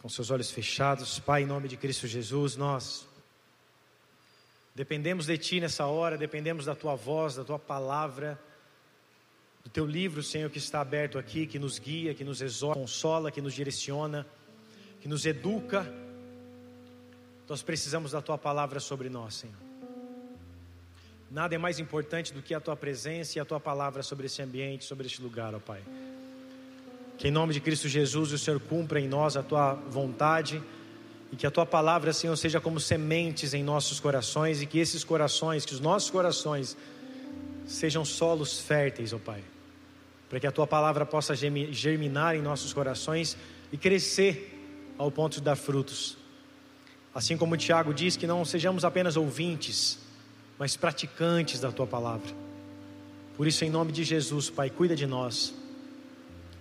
com seus olhos fechados, Pai, em nome de Cristo Jesus, nós dependemos de Ti nessa hora, dependemos da Tua voz, da Tua palavra, do Teu livro, Senhor, que está aberto aqui, que nos guia, que nos exorta, consola, que nos direciona, que nos educa. Nós precisamos da Tua palavra sobre nós, Senhor. Nada é mais importante do que a Tua presença e a Tua palavra sobre esse ambiente, sobre este lugar, ó Pai. Que em nome de Cristo Jesus o Senhor cumpra em nós a tua vontade e que a tua palavra, Senhor, seja como sementes em nossos corações e que esses corações, que os nossos corações sejam solos férteis, ó Pai, para que a tua palavra possa germinar em nossos corações e crescer ao ponto de dar frutos. Assim como Tiago diz que não sejamos apenas ouvintes, mas praticantes da tua palavra. Por isso, em nome de Jesus, Pai, cuida de nós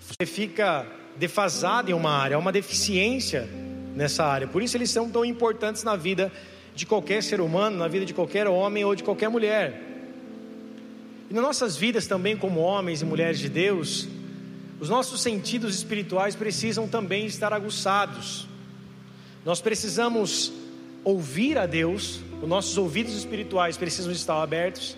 você fica defasado em uma área, há uma deficiência nessa área. Por isso eles são tão importantes na vida de qualquer ser humano, na vida de qualquer homem ou de qualquer mulher. E nas nossas vidas também, como homens e mulheres de Deus, os nossos sentidos espirituais precisam também estar aguçados. Nós precisamos ouvir a Deus, os nossos ouvidos espirituais precisam estar abertos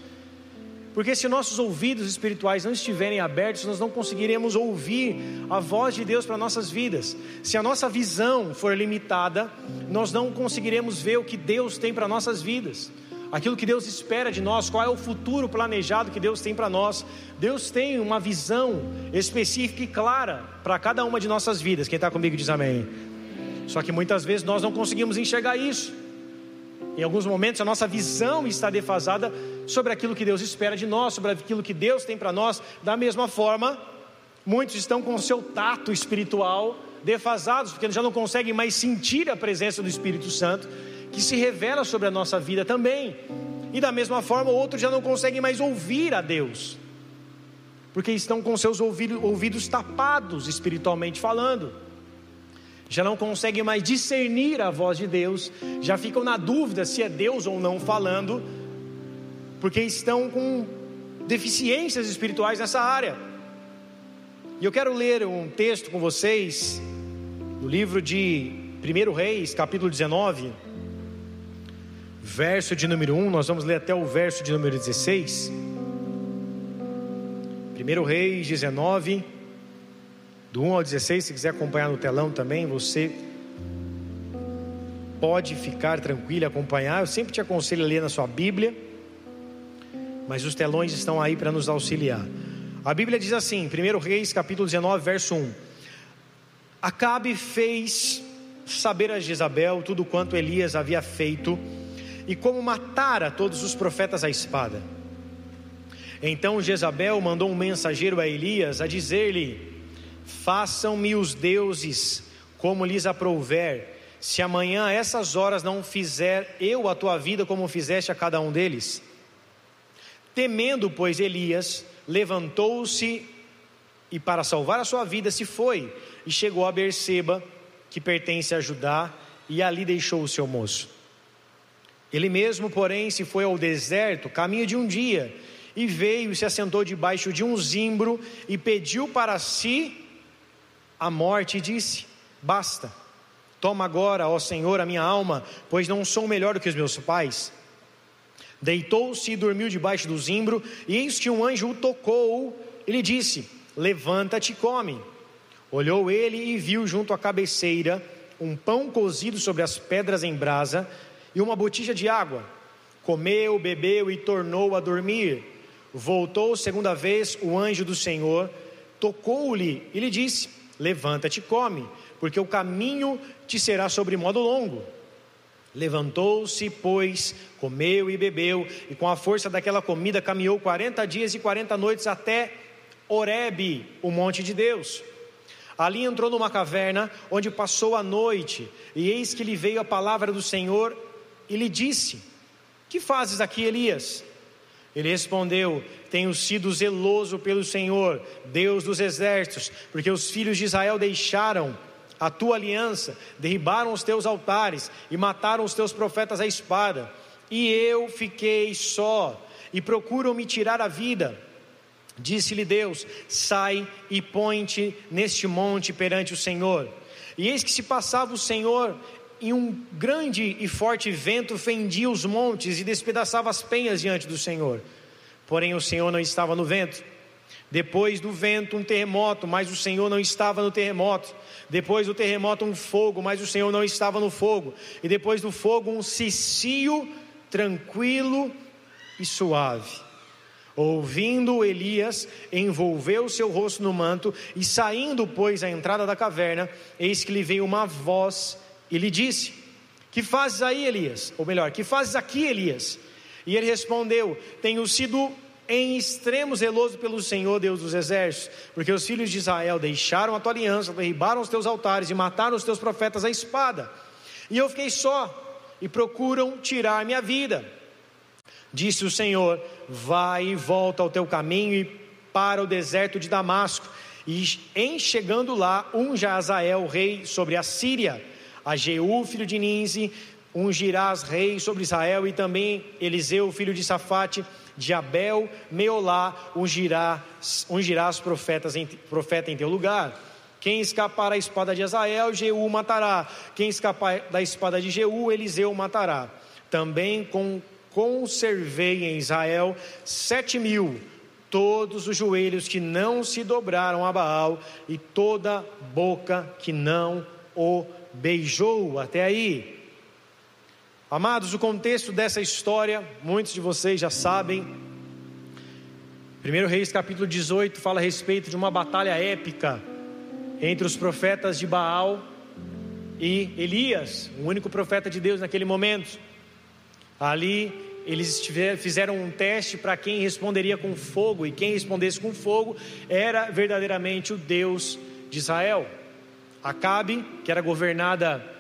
porque se nossos ouvidos espirituais não estiverem abertos, nós não conseguiremos ouvir a voz de Deus para nossas vidas. Se a nossa visão for limitada, nós não conseguiremos ver o que Deus tem para nossas vidas. Aquilo que Deus espera de nós, qual é o futuro planejado que Deus tem para nós. Deus tem uma visão específica e clara para cada uma de nossas vidas. Quem está comigo diz amém. Só que muitas vezes nós não conseguimos enxergar isso. Em alguns momentos a nossa visão está defasada sobre aquilo que Deus espera de nós, sobre aquilo que Deus tem para nós. Da mesma forma, muitos estão com o seu tato espiritual defasados, porque já não conseguem mais sentir a presença do Espírito Santo, que se revela sobre a nossa vida também. E da mesma forma, outros já não conseguem mais ouvir a Deus, porque estão com seus ouvidos, tapados espiritualmente falando já não conseguem mais discernir a voz de Deus, já ficam na dúvida se é Deus ou não falando, porque estão com deficiências espirituais nessa área. E eu quero ler um texto com vocês, no livro de 1 Reis, capítulo 19, verso de número 1, nós vamos ler até o verso de número 16. 1 Reis 19, do 1 ao 16, se quiser acompanhar no telão também, você pode ficar tranquilo acompanhar. Eu sempre te aconselho a ler na sua Bíblia, mas os telões estão aí para nos auxiliar. A Bíblia diz assim, 1 Reis, capítulo 19, verso 1: Acabe fez saber a Jezabel tudo quanto Elias havia feito e como matara todos os profetas à espada. Então Jezabel mandou um mensageiro a Elias a dizer-lhe: Façam-me os deuses como lhes aprouver, se amanhã a essas horas não fizer eu a tua vida como fizeste a cada um deles. Temendo, pois, Elias, levantou-se e, para salvar a sua vida, se foi e chegou a Berseba, que pertence a Judá, e ali deixou o seu moço. Ele mesmo, porém, se foi ao deserto, caminho de um dia, e veio e se assentou debaixo de um zimbro e pediu para si a morte e disse: Basta, toma agora, ó Senhor, a minha alma, pois não sou melhor do que os meus pais. Deitou-se e dormiu debaixo do zimbro, e eis que um anjo o tocou e lhe disse: Levanta-te e come. Olhou ele e viu junto à cabeceira um pão cozido sobre as pedras em brasa e uma botija de água. Comeu, bebeu e tornou a dormir. Voltou segunda vez o anjo do Senhor, tocou-lhe e lhe disse: Levanta-te e come, porque o caminho te será sobre modo longo. Levantou-se, pois, comeu e bebeu, e com a força daquela comida caminhou quarenta dias e quarenta noites até Oreb, o monte de Deus. Ali entrou numa caverna, onde passou a noite, e eis que lhe veio a palavra do Senhor e lhe disse: Que fazes aqui, Elias? Ele respondeu: Tenho sido zeloso pelo Senhor, Deus dos exércitos, porque os filhos de Israel deixaram a tua aliança, derribaram os teus altares e mataram os teus profetas à espada. E eu fiquei só, e procuram me tirar a vida. Disse-lhe Deus: Sai e põe-te neste monte perante o Senhor. E eis que se passava o Senhor, e um grande e forte vento fendia os montes e despedaçava as penhas diante do Senhor. Porém, o Senhor não estava no vento. Depois do vento, um terremoto, mas o Senhor não estava no terremoto. Depois do terremoto, um fogo, mas o Senhor não estava no fogo. E depois do fogo, um cicio tranquilo e suave. Ouvindo Elias, envolveu seu rosto no manto e saindo, pois, à entrada da caverna, eis que lhe veio uma voz e lhe disse: Que fazes aí, Elias? Ou melhor, que fazes aqui, Elias? E ele respondeu: Tenho sido em extremo zeloso pelo Senhor, Deus dos exércitos, porque os filhos de Israel deixaram a tua aliança, derribaram os teus altares e mataram os teus profetas à espada. E eu fiquei só, e procuram tirar minha vida. Disse o Senhor: Vai e volta ao teu caminho e para o deserto de Damasco, e em chegando lá, unja Azael, rei sobre a Síria, a Jeú, filho de Ninze, ungirás rei sobre Israel, e também Eliseu, filho de Safate, de Abel, Meolá, ungirás, ungirás profetas em, profeta em teu lugar. Quem escapar da espada de Azael, Jeú matará. Quem escapar da espada de Jeú, Eliseu matará. Também com, conservei em Israel sete mil, todos os joelhos que não se dobraram a Baal, e toda boca que não o beijou. Até aí. Amados, o contexto dessa história, muitos de vocês já sabem. 1 Reis capítulo 18 fala a respeito de uma batalha épica entre os profetas de Baal e Elias, o único profeta de Deus naquele momento. Ali eles fizeram um teste para quem responderia com fogo, e quem respondesse com fogo era verdadeiramente o Deus de Israel. Acabe, que era governada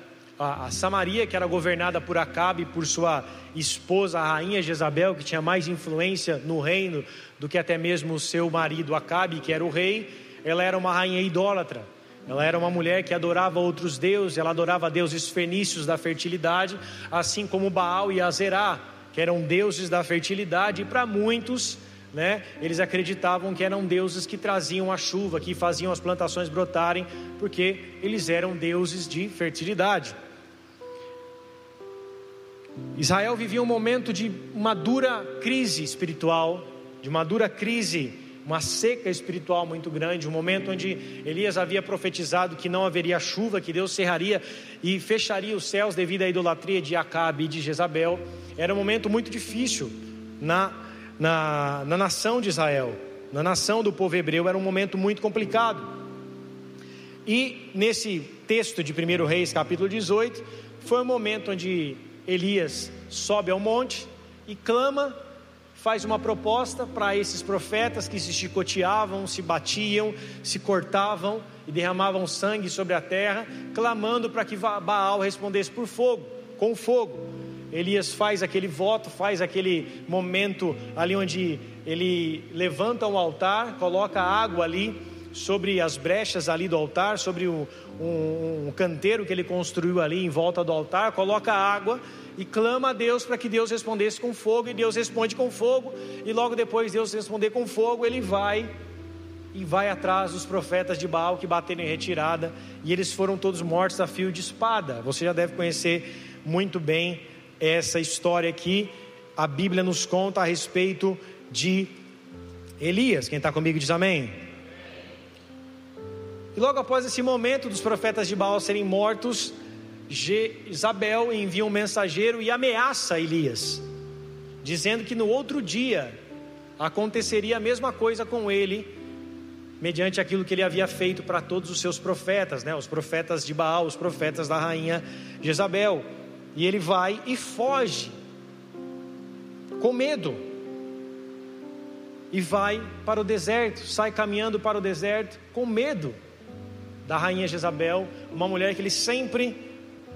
a, a Samaria, que era governada por Acabe, por sua esposa, a rainha Jezabel, que tinha mais influência no reino do que até mesmo o seu marido Acabe, que era o rei, ela era uma rainha idólatra. Ela era uma mulher que adorava outros deuses, ela adorava deuses fenícios da fertilidade, assim como Baal e Azerá, que eram deuses da fertilidade, e para muitos, né, eles acreditavam que eram deuses que traziam a chuva, que faziam as plantações brotarem, porque eles eram deuses de fertilidade. Israel vivia um momento de uma dura crise espiritual, de uma dura crise, uma seca espiritual muito grande, um momento onde Elias havia profetizado que não haveria chuva, que Deus cerraria e fecharia os céus devido à idolatria de Acabe e de Jezabel. Era um momento muito difícil na, na, na nação de Israel, na nação do povo hebreu, era um momento muito complicado. E nesse texto de 1 Reis, capítulo 18, foi um momento onde Elias sobe ao monte e clama, faz uma proposta para esses profetas que se chicoteavam, se batiam, se cortavam e derramavam sangue sobre a terra, clamando para que Baal respondesse por fogo, com fogo. Elias faz aquele voto, faz aquele momento ali onde ele levanta um altar, coloca água ali sobre as brechas ali do altar, sobre o, um, um canteiro que ele construiu ali em volta do altar, coloca água e clama a Deus para que Deus respondesse com fogo, e Deus responde com fogo, e logo depois Deus responder com fogo, ele vai e vai atrás dos profetas de Baal que bateram em retirada, e eles foram todos mortos a fio de espada. Você já deve conhecer muito bem essa história aqui. A Bíblia nos conta a respeito de Elias. Quem está comigo diz amém. E logo após esse momento dos profetas de Baal serem mortos, Isabel envia um mensageiro e ameaça Elias, dizendo que no outro dia aconteceria a mesma coisa com ele, mediante aquilo que ele havia feito para todos os seus profetas, né? os profetas de Baal, os profetas da rainha Jezabel. E ele vai e foge, com medo, e vai para o deserto, sai caminhando para o deserto, com medo da rainha Jezabel, uma mulher que ele sempre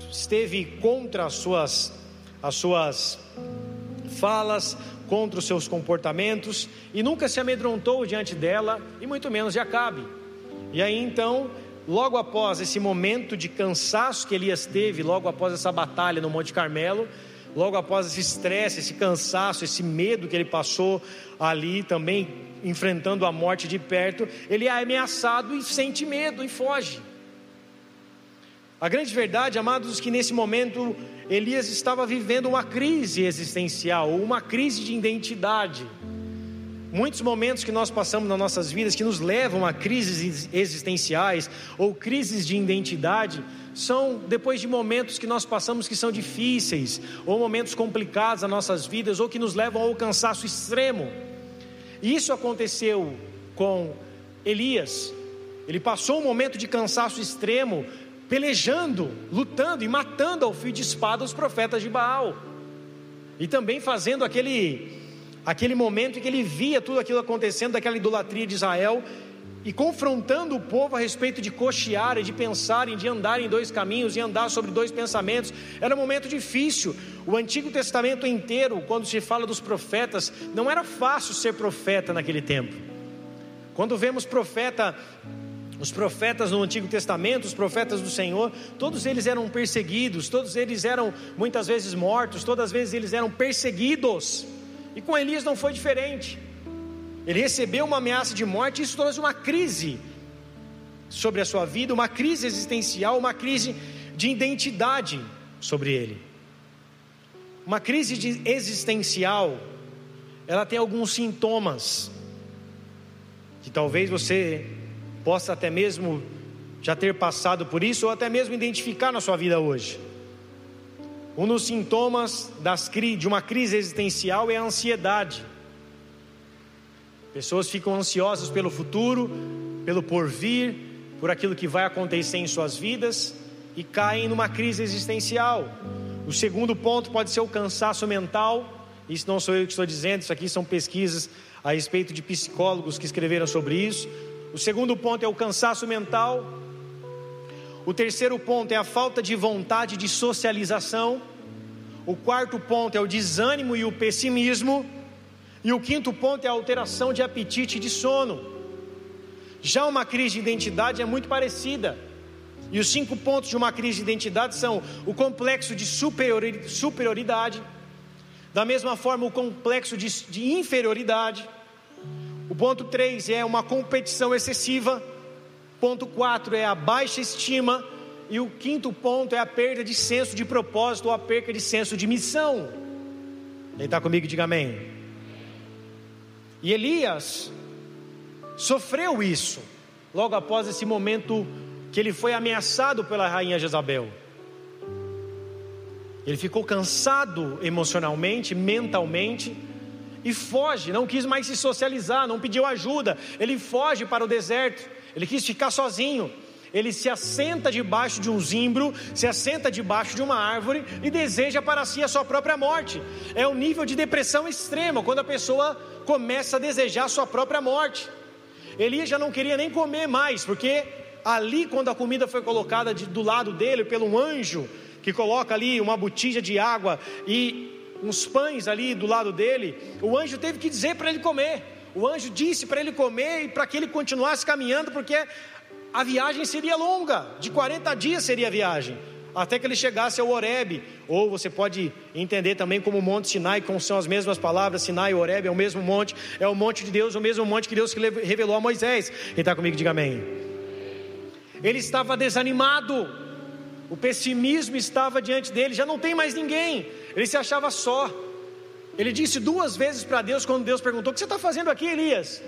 esteve contra as suas, as suas falas, contra os seus comportamentos e nunca se amedrontou diante dela e muito menos de Acabe. E aí então, logo após esse momento de cansaço que Elias teve, logo após essa batalha no Monte Carmelo, logo após esse estresse, esse cansaço, esse medo que ele passou ali também enfrentando a morte de perto, ele é ameaçado e sente medo e foge. A grande verdade, amados, que nesse momento Elias estava vivendo uma crise existencial, uma crise de identidade. Muitos momentos que nós passamos nas nossas vidas que nos levam a crises existenciais ou crises de identidade são depois de momentos que nós passamos que são difíceis ou momentos complicados nas nossas vidas ou que nos levam ao cansaço extremo. Isso aconteceu com Elias. Ele passou um momento de cansaço extremo, pelejando, lutando e matando ao fio de espada os profetas de Baal. E também fazendo aquele aquele momento em que ele via tudo aquilo acontecendo, daquela idolatria de Israel, e confrontando o povo a respeito de cochear e de pensarem, de andar em dois caminhos e andar sobre dois pensamentos. Era um momento difícil. O Antigo Testamento inteiro, quando se fala dos profetas, não era fácil ser profeta naquele tempo. Quando vemos profeta, os profetas no Antigo Testamento, os profetas do Senhor, todos eles eram perseguidos, todos eles eram muitas vezes mortos, todas as vezes eles eram perseguidos. E com Elias não foi diferente. Ele recebeu uma ameaça de morte, e isso trouxe uma crise sobre a sua vida, uma crise existencial, uma crise de identidade sobre ele. Uma crise de existencial, ela tem alguns sintomas que talvez você possa até mesmo já ter passado por isso ou até mesmo identificar na sua vida hoje. Um dos sintomas das, de uma crise existencial é a ansiedade. Pessoas ficam ansiosas pelo futuro, pelo porvir, por aquilo que vai acontecer em suas vidas e caem numa crise existencial. O segundo ponto pode ser o cansaço mental. Isso não sou eu que estou dizendo, isso aqui são pesquisas a respeito de psicólogos que escreveram sobre isso. O segundo ponto é o cansaço mental. O terceiro ponto é a falta de vontade de socialização. O quarto ponto é o desânimo e o pessimismo. E o quinto ponto é a alteração de apetite e de sono. Já uma crise de identidade é muito parecida. E os cinco pontos de uma crise de identidade são o complexo de superioridade, da mesma forma, o complexo de, de inferioridade. O ponto 3 é uma competição excessiva. Ponto 4 é a baixa estima. E o quinto ponto é a perda de senso de propósito ou a perda de senso de missão. Quem está comigo, diga amém. E Elias sofreu isso logo após esse momento que ele foi ameaçado pela rainha Jezabel. Ele ficou cansado emocionalmente, mentalmente e foge, não quis mais se socializar, não pediu ajuda. Ele foge para o deserto, ele quis ficar sozinho. Ele se assenta debaixo de um zimbro, se assenta debaixo de uma árvore e deseja para si a sua própria morte. É um nível de depressão extrema, quando a pessoa começa a desejar a sua própria morte. Elias já não queria nem comer mais, porque ali, quando a comida foi colocada de, do lado dele, pelo anjo, que coloca ali uma botija de água e uns pães ali do lado dele, o anjo teve que dizer para ele comer. O anjo disse para ele comer e para que ele continuasse caminhando, porque a viagem seria longa, de 40 dias seria a viagem, até que ele chegasse ao Horebe, ou você pode entender também como o Monte Sinai, como são as mesmas palavras, Sinai e Horebe é o mesmo monte, é o monte de Deus, o mesmo monte que Deus revelou a Moisés. Quem está comigo, diga amém. Ele estava desanimado, o pessimismo estava diante dele, já não tem mais ninguém, ele se achava só. Ele disse duas vezes para Deus, quando Deus perguntou: O que você está fazendo aqui, Elias?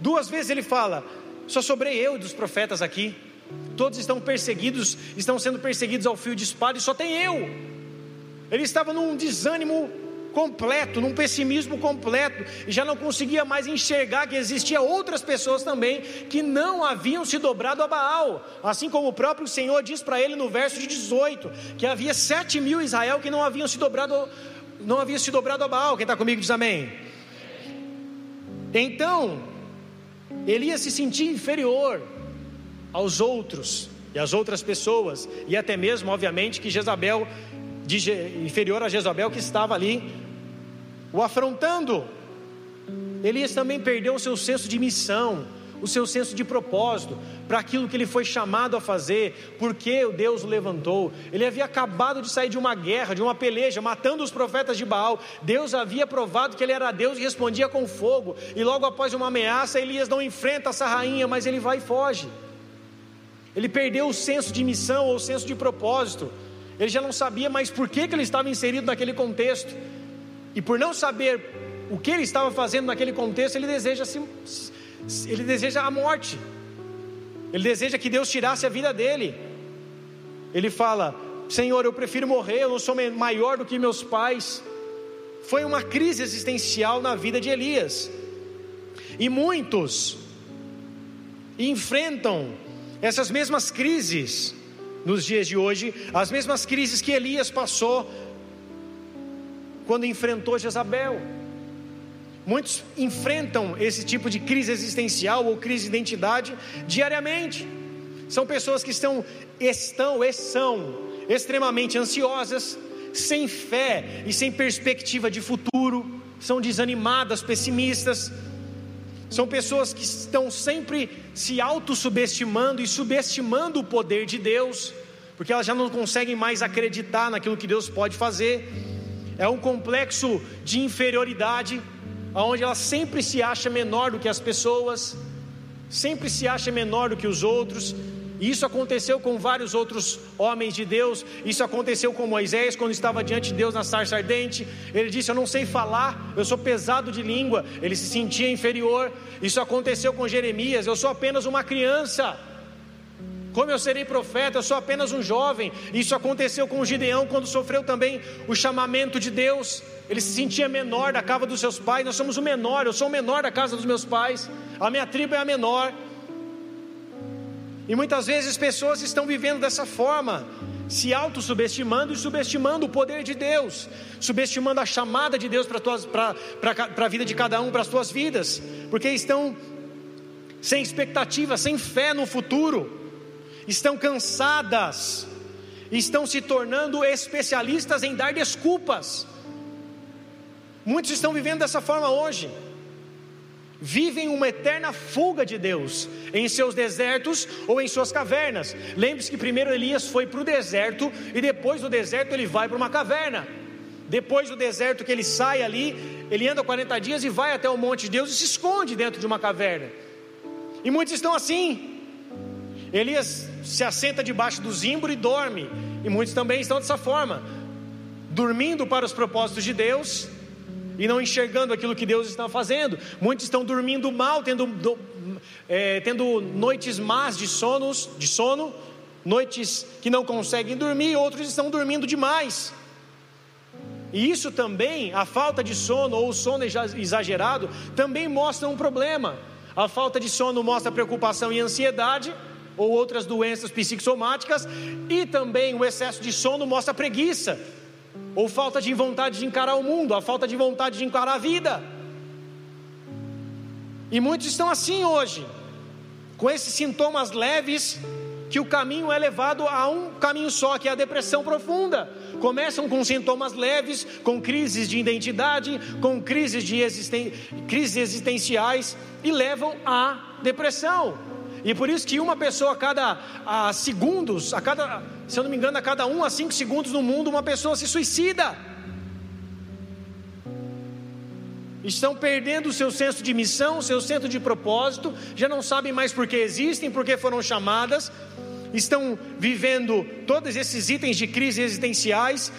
Duas vezes ele fala: Só sobrei eu dos profetas aqui. Todos estão perseguidos, estão sendo perseguidos ao fio de espada, e só tem eu. Ele estava num desânimo completo, num pessimismo completo, e já não conseguia mais enxergar que existia outras pessoas também que não haviam se dobrado a Baal, assim como o próprio Senhor diz para ele no verso de 18, que havia sete mil Israel que não haviam se dobrado, não haviam se dobrado a Baal. Quem está comigo diz amém. Então, ele ia se sentir inferior aos outros e às outras pessoas, e até mesmo, obviamente, que Jezabel, de, inferior a Jezabel que estava ali o afrontando. Elias também perdeu o seu senso de missão, o seu senso de propósito para aquilo que ele foi chamado a fazer, porque o Deus o levantou. Ele havia acabado de sair de uma guerra, de uma peleja, matando os profetas de Baal. Deus havia provado que ele era Deus e respondia com fogo. E logo após uma ameaça, Elias não enfrenta essa rainha, mas ele vai e foge. Ele perdeu o senso de missão ou o senso de propósito. Ele já não sabia mais por que, que ele estava inserido naquele contexto. E por não saber o que ele estava fazendo naquele contexto, ele deseja, se, ele deseja a morte. Ele deseja que Deus tirasse a vida dele. Ele fala: Senhor, eu prefiro morrer, eu não sou maior do que meus pais. Foi uma crise existencial na vida de Elias. E muitos enfrentam essas mesmas crises nos dias de hoje, as mesmas crises que Elias passou quando enfrentou Jezabel. Muitos enfrentam esse tipo de crise existencial ou crise de identidade diariamente. São pessoas que estão, estão e são extremamente ansiosas, sem fé e sem perspectiva de futuro, são desanimadas, pessimistas. São pessoas que estão sempre se auto-subestimando e subestimando o poder de Deus, porque elas já não conseguem mais acreditar naquilo que Deus pode fazer. É um complexo de inferioridade onde ela sempre se acha menor do que as pessoas, sempre se acha menor do que os outros. E isso aconteceu com vários outros homens de Deus. Isso aconteceu com Moisés quando estava diante de Deus na sarça ardente. Ele disse: Eu não sei falar, eu sou pesado de língua. Ele se sentia inferior. Isso aconteceu com Jeremias: Eu sou apenas uma criança. Como eu serei profeta? Eu sou apenas um jovem. Isso aconteceu com Gideão quando sofreu também o chamamento de Deus. Ele se sentia menor da casa dos seus pais. Nós somos o menor, eu sou o menor da casa dos meus pais. A minha tribo é a menor. E muitas vezes pessoas estão vivendo dessa forma, se auto-subestimando e subestimando o poder de Deus, subestimando a chamada de Deus para a vida de cada um, para as suas vidas, porque estão sem expectativa, sem fé no futuro estão cansadas, estão se tornando especialistas em dar desculpas. Muitos estão vivendo dessa forma hoje. Vivem uma eterna fuga de Deus em seus desertos ou em suas cavernas. Lembre-se que primeiro Elias foi para o deserto e depois do deserto ele vai para uma caverna. Depois do deserto que ele sai ali, ele anda 40 dias e vai até o monte de Deus e se esconde dentro de uma caverna. E muitos estão assim, Elias se assenta debaixo do zimbro e dorme, e muitos também estão dessa forma, dormindo para os propósitos de Deus e não enxergando aquilo que Deus está fazendo. Muitos estão dormindo mal, tendo, do, é, tendo noites más de, sonos, de sono, noites que não conseguem dormir, outros estão dormindo demais. E isso também, a falta de sono ou o sono exagerado, também mostra um problema. A falta de sono mostra preocupação e ansiedade, ou outras doenças psicossomáticas, e também o excesso de sono mostra preguiça, ou falta de vontade de encarar o mundo, a falta de vontade de encarar a vida. E muitos estão assim hoje, com esses sintomas leves, que o caminho é levado a um caminho só, que é a depressão profunda. Começam com sintomas leves, com crises de identidade, com crises, de existen... crises existenciais e levam à depressão. E por isso que uma pessoa a cada a segundos, a cada, se eu não me engano, a cada um a cinco segundos no mundo, uma pessoa se suicida. Estão perdendo o seu senso de missão, o seu senso de propósito, já não sabem mais por que existem, por que foram chamadas, estão vivendo todos esses itens de crise existenciais,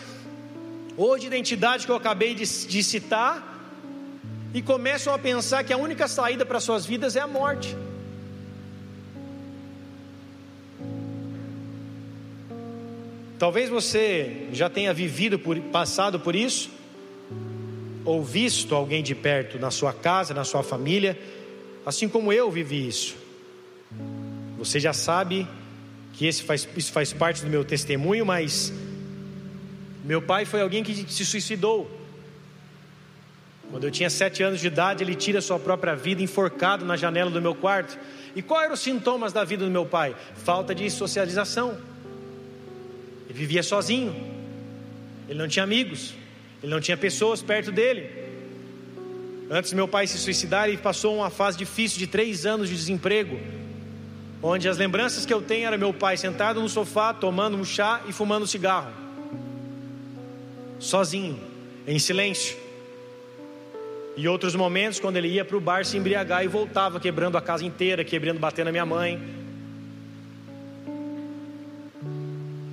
ou de identidade que eu acabei de, de citar, e começam a pensar que a única saída para suas vidas é a morte. Talvez você já tenha vivido por, passado por isso, ou visto alguém de perto na sua casa, na sua família, assim como eu vivi isso. Você já sabe que esse faz, isso faz parte do meu testemunho, mas meu pai foi alguém que se suicidou. Quando eu tinha sete anos de idade, ele tira sua própria vida enforcado na janela do meu quarto. E quais eram os sintomas da vida do meu pai? Falta de socialização ele vivia sozinho, ele não tinha amigos, ele não tinha pessoas perto dele. Antes meu pai se suicidar, ele passou uma fase difícil de três anos de desemprego, onde as lembranças que eu tenho era meu pai sentado no sofá, tomando um chá e fumando um cigarro, sozinho, em silêncio. E outros momentos, quando ele ia para o bar se embriagar e voltava, quebrando a casa inteira, quebrando, batendo na minha mãe.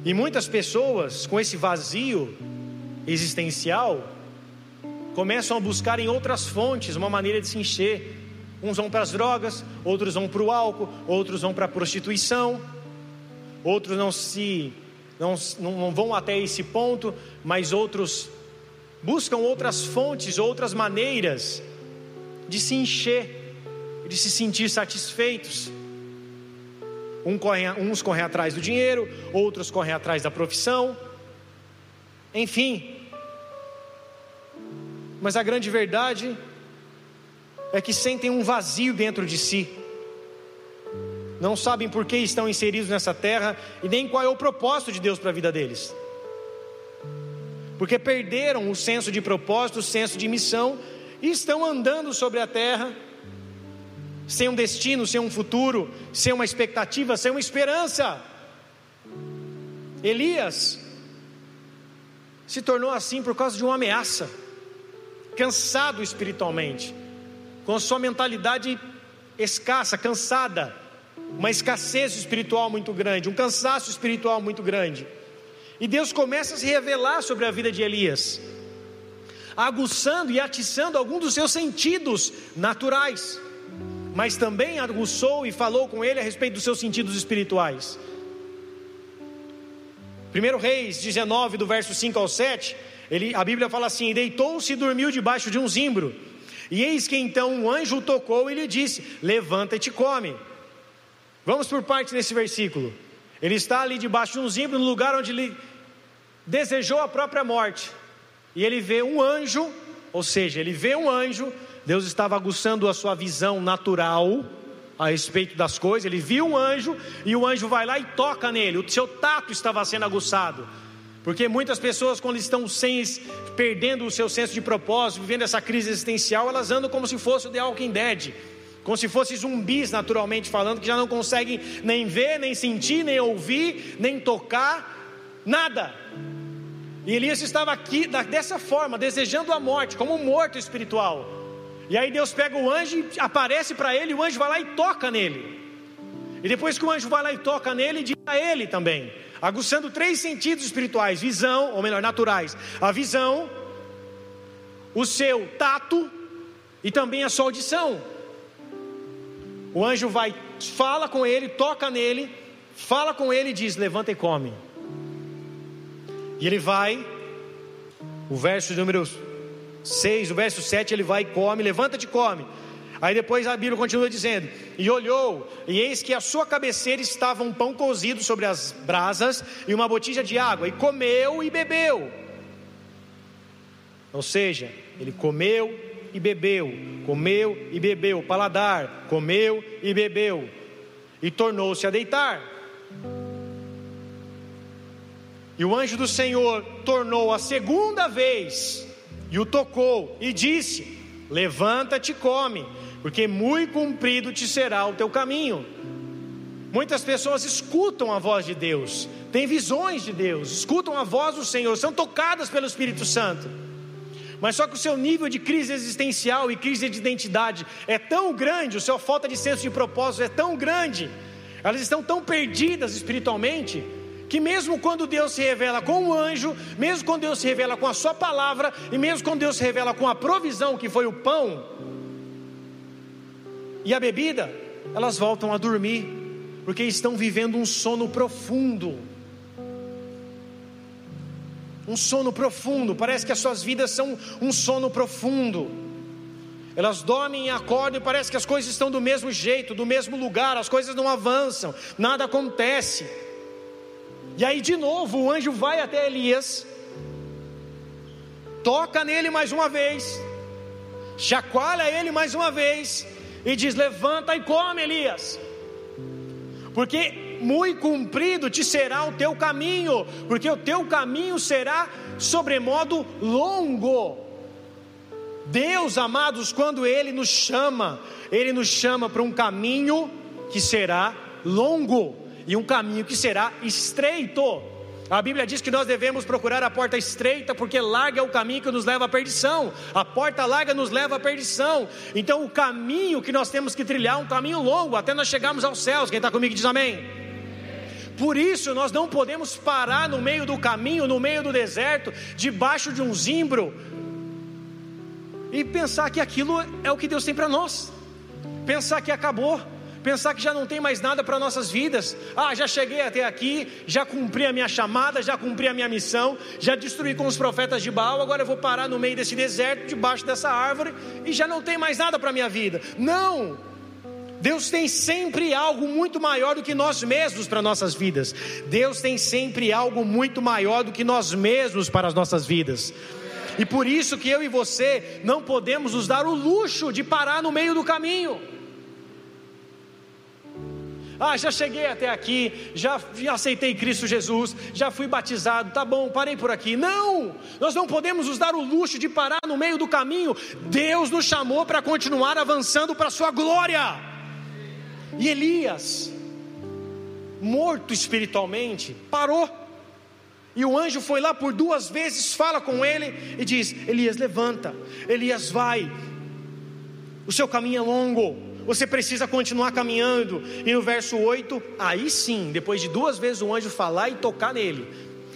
E muitas pessoas com esse vazio existencial começam a buscar em outras fontes uma maneira de se encher. Uns vão para as drogas, outros vão para o álcool, outros vão para a prostituição, outros não se não, não vão até esse ponto, mas outros buscam outras fontes, outras maneiras de se encher, de se sentir satisfeitos. Um corre, uns correm atrás do dinheiro, outros correm atrás da profissão, enfim. Mas a grande verdade é que sentem um vazio dentro de si, não sabem por que estão inseridos nessa terra e nem qual é o propósito de Deus para a vida deles, porque perderam o senso de propósito, o senso de missão e estão andando sobre a terra sem um destino, sem um futuro, sem uma expectativa, sem uma esperança. Elias se tornou assim por causa de uma ameaça, cansado espiritualmente, com sua mentalidade escassa, cansada, uma escassez espiritual muito grande, um cansaço espiritual muito grande. E Deus começa a se revelar sobre a vida de Elias, aguçando e atiçando alguns dos seus sentidos naturais mas também aguçou e falou com ele a respeito dos seus sentidos espirituais. 1 Reis 19, do verso 5 ao 7, ele, a Bíblia fala assim: Deitou-se e dormiu debaixo de um zimbro. E eis que então um anjo tocou e lhe disse: Levanta-te e come. Vamos por parte nesse versículo. Ele está ali debaixo de um zimbro, no lugar onde ele desejou a própria morte. E ele vê um anjo, ou seja, ele vê um anjo Deus estava aguçando a sua visão natural a respeito das coisas. Ele viu um anjo e o anjo vai lá e toca nele. O seu tato estava sendo aguçado. Porque muitas pessoas, quando estão sem, perdendo o seu senso de propósito, vivendo essa crise existencial, elas andam como se fosse o The Walking Dead, como se fossem zumbis, naturalmente falando, que já não conseguem nem ver, nem sentir, nem ouvir, nem tocar, nada. E Elias estava aqui dessa forma, desejando a morte, como um morto espiritual. E aí Deus pega o anjo e aparece para ele, o anjo vai lá e toca nele. E depois que o anjo vai lá e toca nele, diz a ele também, aguçando três sentidos espirituais: visão, ou melhor, naturais, a visão, o seu tato e também a sua audição. O anjo vai, fala com ele, toca nele, fala com ele e diz: Levanta e come. E ele vai, o verso número 6, o verso 7, ele vai e come, levanta-te e come. Aí depois a Bíblia continua dizendo: E olhou, e eis que à sua cabeceira estava um pão cozido sobre as brasas e uma botija de água, e comeu e bebeu. Ou seja, ele comeu e bebeu, comeu e bebeu, paladar, comeu e bebeu, e tornou-se a deitar. E o anjo do Senhor tornou a segunda vez e o tocou e disse: Levanta-te e come, porque muito comprido te será o teu caminho. Muitas pessoas escutam a voz de Deus, têm visões de Deus, escutam a voz do Senhor, são tocadas pelo Espírito Santo. Mas só que o seu nível de crise existencial e crise de identidade é tão grande, o seu falta de senso de propósito é tão grande, elas estão tão perdidas espiritualmente, que mesmo quando Deus se revela com um anjo, mesmo quando Deus se revela com a sua palavra, e mesmo quando Deus se revela com a provisão que foi o pão e a bebida, elas voltam a dormir, porque estão vivendo um sono profundo. Um sono profundo, parece que as suas vidas são um sono profundo. Elas dormem e acordam e parece que as coisas estão do mesmo jeito, do mesmo lugar, as coisas não avançam, nada acontece. E aí, de novo, o anjo vai até Elias, toca nele mais uma vez, chacoalha ele mais uma vez, e diz: Levanta e come, Elias, porque muito cumprido te será o teu caminho, porque o teu caminho será sobremodo longo. Deus, amados, quando Ele nos chama, Ele nos chama para um caminho que será longo e um caminho que será estreito. A Bíblia diz que nós devemos procurar a porta estreita, porque larga é o caminho que nos leva à perdição. A porta larga nos leva à perdição. Então, o caminho que nós temos que trilhar é um caminho longo, até nós chegarmos aos céus. Quem está comigo diz amém. Por isso, nós não podemos parar no meio do caminho, no meio do deserto, debaixo de um zimbro, e pensar que aquilo é o que Deus tem para nós, pensar que acabou pensar que já não tem mais nada para nossas vidas. Ah, já cheguei até aqui, já cumpri a minha chamada, já cumpri a minha missão, já destruí com os profetas de Baal, agora eu vou parar no meio desse deserto, debaixo dessa árvore, e já não tem mais nada para a minha vida. Não! Deus tem sempre algo muito maior do que nós mesmos para nossas vidas. Deus tem sempre algo muito maior do que nós mesmos para as nossas vidas. E por isso que eu e você não podemos nos dar o luxo de parar no meio do caminho. Ah, já cheguei até aqui, já, aceitei Cristo Jesus, já fui batizado, tá bom, parei por aqui. Não, nós não podemos nos dar o luxo de parar no meio do caminho. Deus nos chamou para continuar avançando para a Sua glória. E Elias, morto espiritualmente, parou. E o anjo foi lá por duas vezes, fala com ele e diz: Elias, levanta, Elias, vai, o seu caminho é longo você precisa continuar caminhando. E no verso 8, aí sim, depois de duas vezes o anjo falar e tocar nele.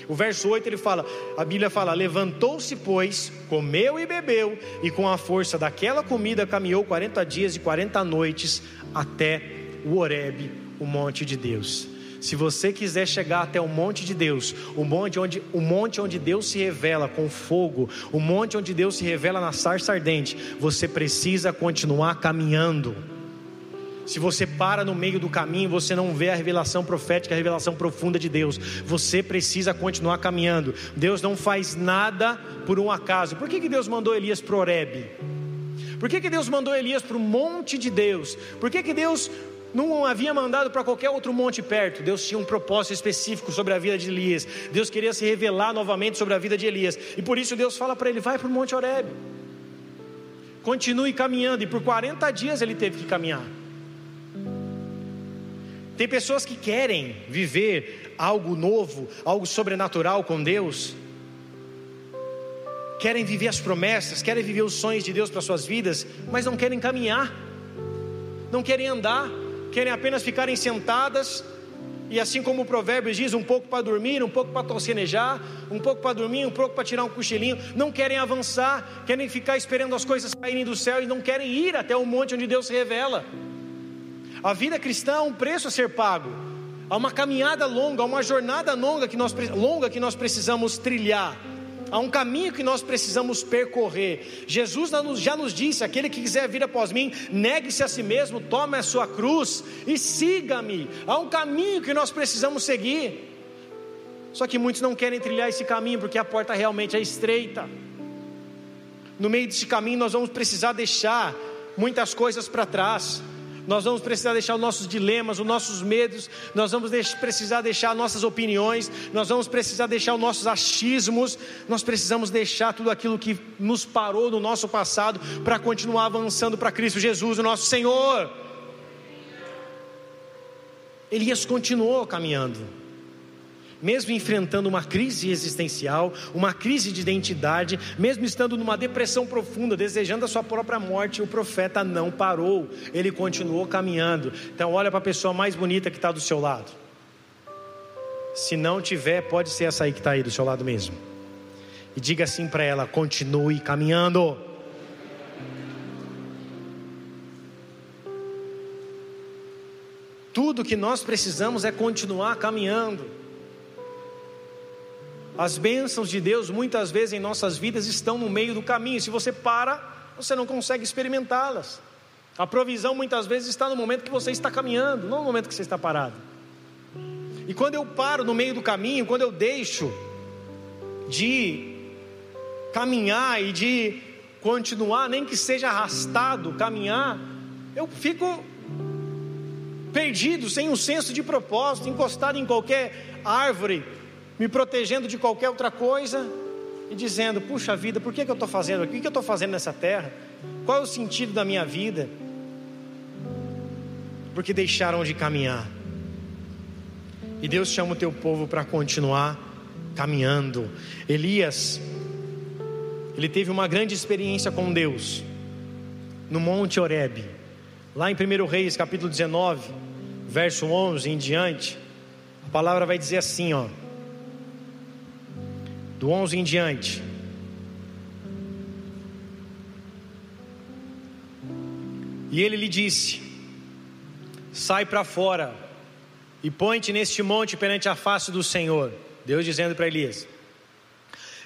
O verso 8 ele fala, a Bíblia fala: Levantou-se, pois, comeu e bebeu, e com a força daquela comida caminhou 40 dias e 40 noites até o Horebe, o monte de Deus. Se você quiser chegar até o monte de Deus, o monte onde, o monte onde Deus se revela com fogo, o monte onde Deus se revela na sarça ardente, você precisa continuar caminhando. Se você para no meio do caminho, você não vê a revelação profética, a revelação profunda de Deus. Você precisa continuar caminhando. Deus não faz nada por um acaso. Por que, que Deus mandou Elias para Oreb? Por que, que Deus mandou Elias para o monte de Deus? Por que, que Deus não havia mandado para qualquer outro monte perto. Deus tinha um propósito específico sobre a vida de Elias. Deus queria se revelar novamente sobre a vida de Elias. E por isso Deus fala para ele: vai para o Monte Horeb. Continue caminhando. E por 40 dias ele teve que caminhar. Tem pessoas que querem viver algo novo, algo sobrenatural com Deus, querem viver as promessas, querem viver os sonhos de Deus para suas vidas, mas não querem caminhar, não querem andar, querem apenas ficarem sentadas. E assim como o provérbio diz, um pouco para dormir, um pouco para tocenejar, um pouco para dormir, um pouco para tirar um cochilinho, não querem avançar, querem ficar esperando as coisas caírem do céu e não querem ir até o monte onde Deus se revela. A vida cristã há um preço a ser pago, há uma caminhada longa, há uma jornada longa que nós, longa que nós precisamos trilhar, há um caminho que nós precisamos percorrer. Jesus já nos disse: aquele que quiser vir após mim, negue-se a si mesmo, tome a sua cruz e siga-me. Há um caminho que nós precisamos seguir. Só que muitos não querem trilhar esse caminho porque a porta realmente é estreita. No meio desse caminho, nós vamos precisar deixar muitas coisas para trás nós vamos precisar deixar os nossos dilemas, os nossos medos, nós vamos precisar deixar nossas opiniões, nós vamos precisar deixar os nossos achismos, nós precisamos deixar tudo aquilo que nos parou no nosso passado para continuar avançando para Cristo Jesus, o nosso Senhor. Elias continuou caminhando mesmo enfrentando uma crise existencial, uma crise de identidade, mesmo estando numa depressão profunda, desejando a sua própria morte, o profeta não parou, ele continuou caminhando. Então, olha para a pessoa mais bonita que está do seu lado. Se não tiver, pode ser essa aí que está aí do seu lado mesmo. E diga assim para ela: continue caminhando. Tudo que nós precisamos é continuar caminhando. As bênçãos de Deus, muitas vezes em nossas vidas, estão no meio do caminho. Se você para, você não consegue experimentá-las. A provisão muitas vezes está no momento que você está caminhando, não no momento que você está parado. E quando eu paro no meio do caminho, quando eu deixo de caminhar e de continuar, nem que seja arrastado caminhar, eu fico perdido, sem um senso de propósito, encostado em qualquer árvore, me protegendo de qualquer outra coisa. e dizendo: Puxa vida, por que, que eu estou fazendo aqui? O que, eu estou fazendo nessa terra? Qual é o sentido da minha vida? Porque deixaram de caminhar. E Deus chama o teu povo para continuar caminhando. Elias, ele teve uma grande experiência com Deus no Monte Horebe. Lá em 1 Reis, capítulo 19, verso 11 em diante, a palavra vai dizer assim, ó: do 11 em diante. E ele lhe disse: Sai para fora e põe-te neste monte perante a face do Senhor. Deus dizendo para Elias: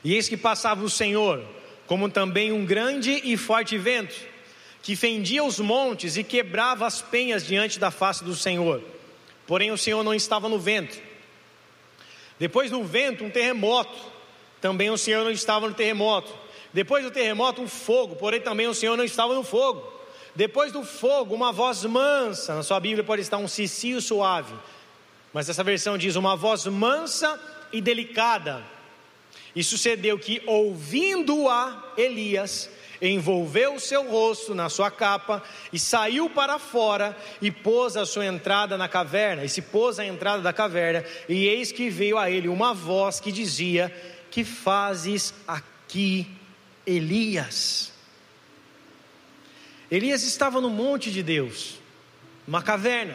E eis que passava o Senhor, como também um grande e forte vento, que fendia os montes e quebrava as penhas diante da face do Senhor. Porém o Senhor não estava no vento. Depois do vento, um terremoto também o Senhor não estava no terremoto. Depois do terremoto, um fogo, porém também o Senhor não estava no fogo. Depois do fogo, uma voz mansa. Na sua Bíblia pode estar um cicio suave, mas essa versão diz uma voz mansa e delicada. E sucedeu que, ouvindo-a, Elias envolveu o seu rosto na sua capa e saiu para fora e pôs a sua entrada na caverna. E se pôs à entrada da caverna, e eis que veio a ele uma voz que dizia: que fazes aqui, Elias? Elias estava no monte de Deus, uma caverna,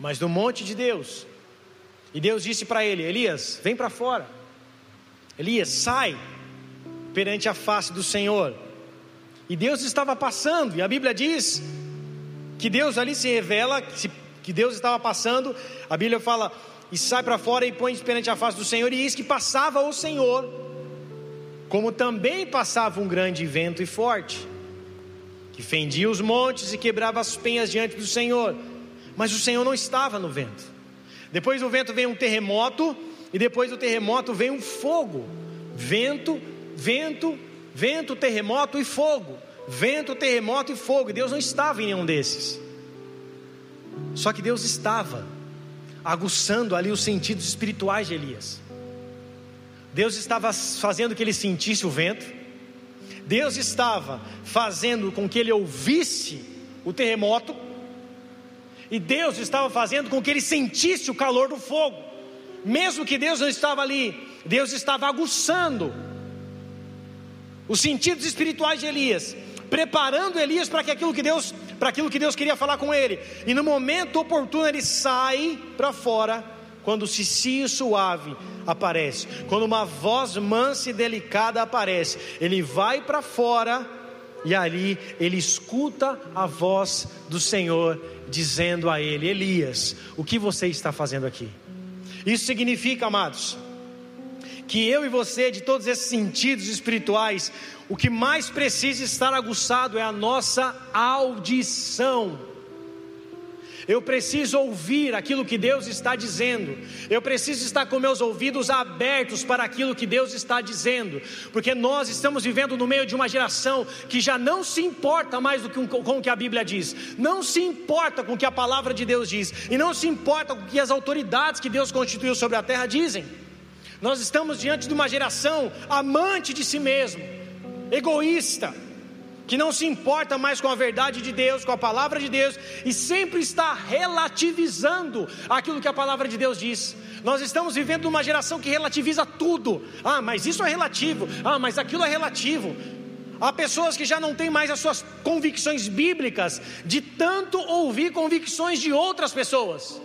mas no monte de Deus. E Deus disse para ele: Elias, vem para fora. Elias, sai perante a face do Senhor. E Deus estava passando, e a Bíblia diz que Deus ali se revela, que Deus estava passando. A Bíblia fala e sai para fora e põe perante a face do Senhor, e eis que passava o Senhor, como também passava um grande vento e forte, que fendia os montes e quebrava as penhas diante do Senhor, mas o Senhor não estava no vento. Depois do vento veio um terremoto, e depois do terremoto veio um fogo, vento, vento, vento, terremoto e fogo, vento, terremoto e fogo, e Deus não estava em nenhum desses, só que Deus estava aguçando ali os sentidos espirituais de Elias. Deus estava fazendo que ele sentisse o vento, Deus estava fazendo com que ele ouvisse o terremoto, e Deus estava fazendo com que ele sentisse o calor do fogo, mesmo que Deus não estava ali, Deus estava aguçando os sentidos espirituais de Elias, preparando Elias para aquilo que Deus para aquilo que Deus queria falar com ele. E no momento oportuno ele sai para fora quando o cicio suave aparece, quando uma voz mansa e delicada aparece, ele vai para fora e ali ele escuta a voz do Senhor dizendo a ele: Elias, o que você está fazendo aqui? Isso significa, amados, que eu e você, de todos esses sentidos espirituais, o que mais precisa estar aguçado é a nossa audição. Eu preciso ouvir aquilo que Deus está dizendo. Eu preciso estar com meus ouvidos abertos para aquilo que Deus está dizendo, porque nós estamos vivendo no meio de uma geração que já não se importa mais do que com o que a Bíblia diz, não se importa com o que a palavra de Deus diz e não se importa com o que as autoridades que Deus constituiu sobre a terra dizem. Nós estamos diante de uma geração amante de si mesmo egoísta, que não se importa mais com a verdade de Deus, com a palavra de Deus, e sempre está relativizando aquilo que a palavra de Deus diz. Nós estamos vivendo uma geração que relativiza tudo. Ah, mas isso é relativo. Ah, mas aquilo é relativo. Há pessoas que já não têm mais as suas convicções bíblicas, de tanto ouvir convicções de outras pessoas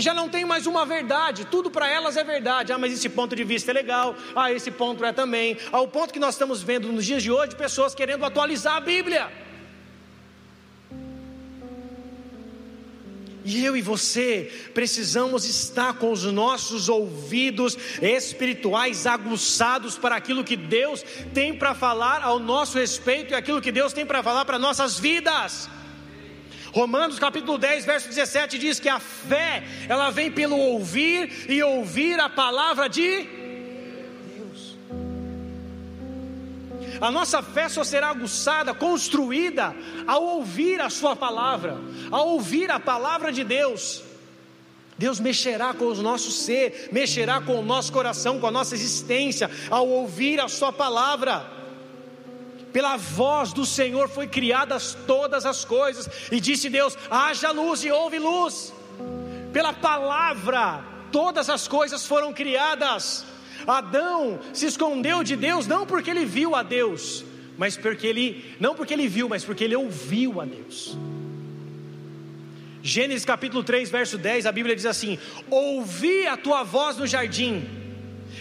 já não tem mais uma verdade, tudo para elas é verdade. Ah, mas esse ponto de vista é legal, ah, esse ponto é também. Ao ponto que nós estamos vendo nos dias de hoje pessoas querendo atualizar a Bíblia. E eu e você precisamos estar com os nossos ouvidos espirituais aguçados para aquilo que Deus tem para falar ao nosso respeito e aquilo que Deus tem para falar para nossas vidas. Romanos capítulo 10, verso 17 diz que a fé, ela vem pelo ouvir e ouvir a palavra de Deus. A nossa fé só será aguçada, construída ao ouvir a sua palavra, ao ouvir a palavra de Deus. Deus mexerá com o nosso ser, mexerá com o nosso coração, com a nossa existência, ao ouvir a Sua palavra. Pela voz do Senhor foi criadas todas as coisas, e disse Deus: haja luz e houve luz. Pela palavra, todas as coisas foram criadas. Adão se escondeu de Deus não porque ele viu a Deus, mas porque ele, não porque ele viu, mas porque ele ouviu a Deus. Gênesis capítulo 3, verso 10, a Bíblia diz assim: Ouvi a tua voz no jardim,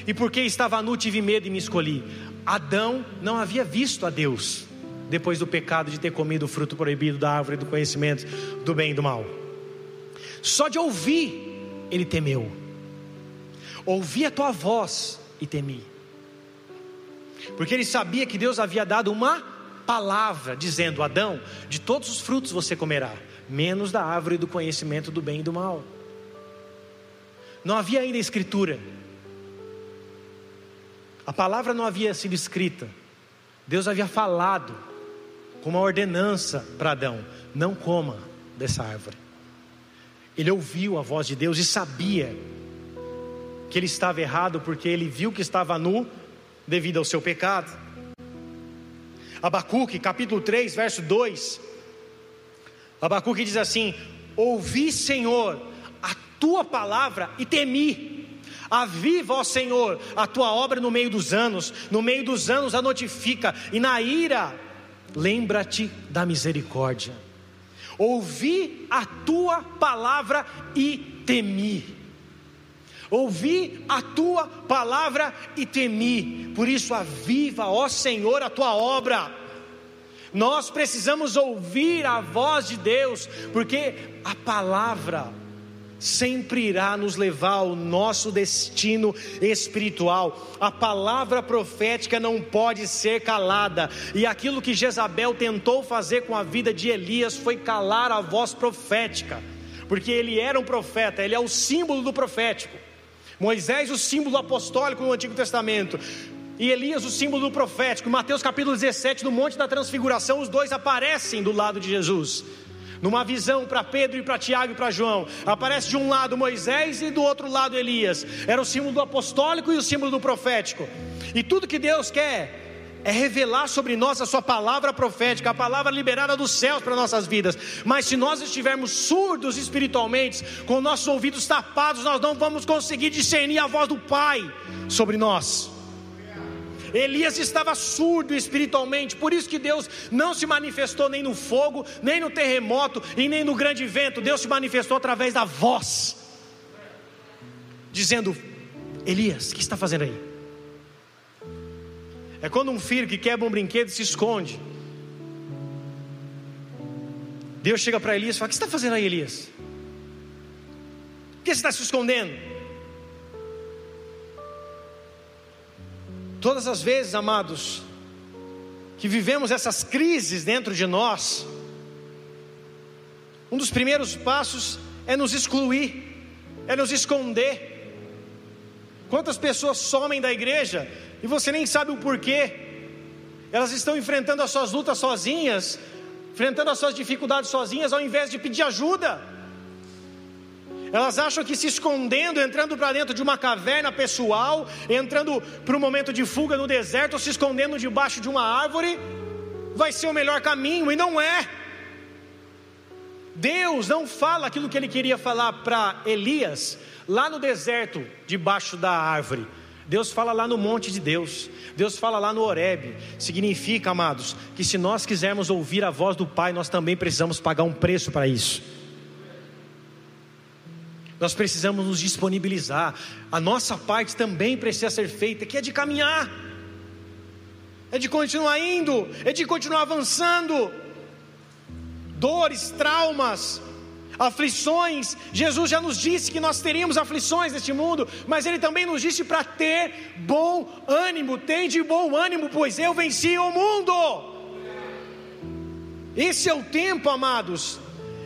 e porque estava nu, tive medo e me escolhi. Adão não havia visto a Deus depois do pecado de ter comido o fruto proibido da árvore do conhecimento do bem e do mal. Só de ouvir, ele temeu. Ouvi a tua voz e temi. Porque ele sabia que Deus havia dado uma palavra, dizendo: Adão, de todos os frutos você comerá, menos da árvore do conhecimento do bem e do mal. Não havia ainda escritura, a palavra não havia sido escrita, Deus havia falado com uma ordenança para Adão: não coma dessa árvore. Ele ouviu a voz de Deus e sabia que ele estava errado porque ele viu que estava nu devido ao seu pecado. Abacuque, capítulo 3, verso 2. Abacuque diz assim: Ouvi, Senhor, a tua palavra e temi. Aviva, ó Senhor, a tua obra no meio dos anos, no meio dos anos a notifica, e na ira, lembra-te da misericórdia. Ouvi a tua palavra e temi. Ouvi a tua palavra e temi, por isso aviva, ó Senhor, a tua obra. Nós precisamos ouvir a voz de Deus, porque a palavra sempre irá nos levar ao nosso destino espiritual. A palavra profética não pode ser calada, e aquilo que Jezabel tentou fazer com a vida de Elias foi calar a voz profética, porque ele era um profeta, ele é o símbolo do profético. Moisés, o símbolo apostólico no Antigo Testamento, e Elias, o símbolo do profético. Mateus capítulo 17, no Monte da Transfiguração, os dois aparecem do lado de Jesus. Numa visão para Pedro e para Tiago e para João, aparece de um lado Moisés e do outro lado Elias. Era o símbolo do apostólico e o símbolo do profético. E tudo que Deus quer é revelar sobre nós a Sua palavra profética, a palavra liberada dos céus para nossas vidas. Mas se nós estivermos surdos espiritualmente, com nossos ouvidos tapados, nós não vamos conseguir discernir a voz do Pai sobre nós. Elias estava surdo espiritualmente, por isso que Deus não se manifestou nem no fogo, nem no terremoto e nem no grande vento. Deus se manifestou através da voz, dizendo: Elias, o que está fazendo aí? É quando um filho que quebra um brinquedo se esconde. Deus chega para Elias e fala: O que você está fazendo aí, Elias? Por que você está se escondendo? Todas as vezes, amados, que vivemos essas crises dentro de nós, um dos primeiros passos é nos excluir, é nos esconder. Quantas pessoas somem da igreja e você nem sabe o porquê. Elas estão enfrentando as suas lutas sozinhas, enfrentando as suas dificuldades sozinhas, ao invés de pedir ajuda. Elas acham que se escondendo, entrando para dentro de uma caverna pessoal, entrando para um momento de fuga no deserto, ou se escondendo debaixo de uma árvore, vai ser o melhor caminho, e não é. Deus não fala aquilo que ele queria falar para Elias, lá no deserto, debaixo da árvore. Deus fala lá no monte de Deus, Deus fala lá no Horebe. Significa, amados, que se nós quisermos ouvir a voz do Pai, nós também precisamos pagar um preço para isso. Nós precisamos nos disponibilizar. A nossa parte também precisa ser feita, que é de caminhar, é de continuar indo, é de continuar avançando. Dores, traumas, aflições. Jesus já nos disse que nós teríamos aflições neste mundo, mas Ele também nos disse para ter bom ânimo. Tem de bom ânimo, pois eu venci o mundo. Esse é o tempo, amados,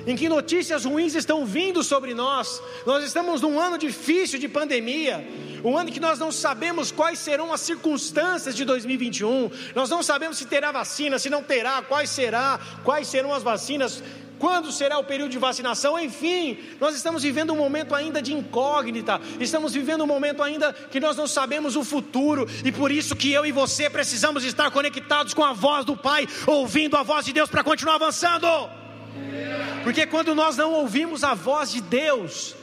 em que notícias ruins estão vindo sobre nós. Nós estamos num ano difícil de pandemia, um ano que nós não sabemos quais serão as circunstâncias de 2021. Nós não sabemos se terá vacina, se não terá, quais será, quais serão as vacinas Quando será o período de vacinação? Enfim, nós estamos vivendo um momento ainda de incógnita, estamos vivendo um momento ainda que nós não sabemos o futuro, e por isso que eu e você precisamos estar conectados com a voz do Pai, ouvindo a voz de Deus para continuar avançando. Porque quando nós não ouvimos a voz de Deus,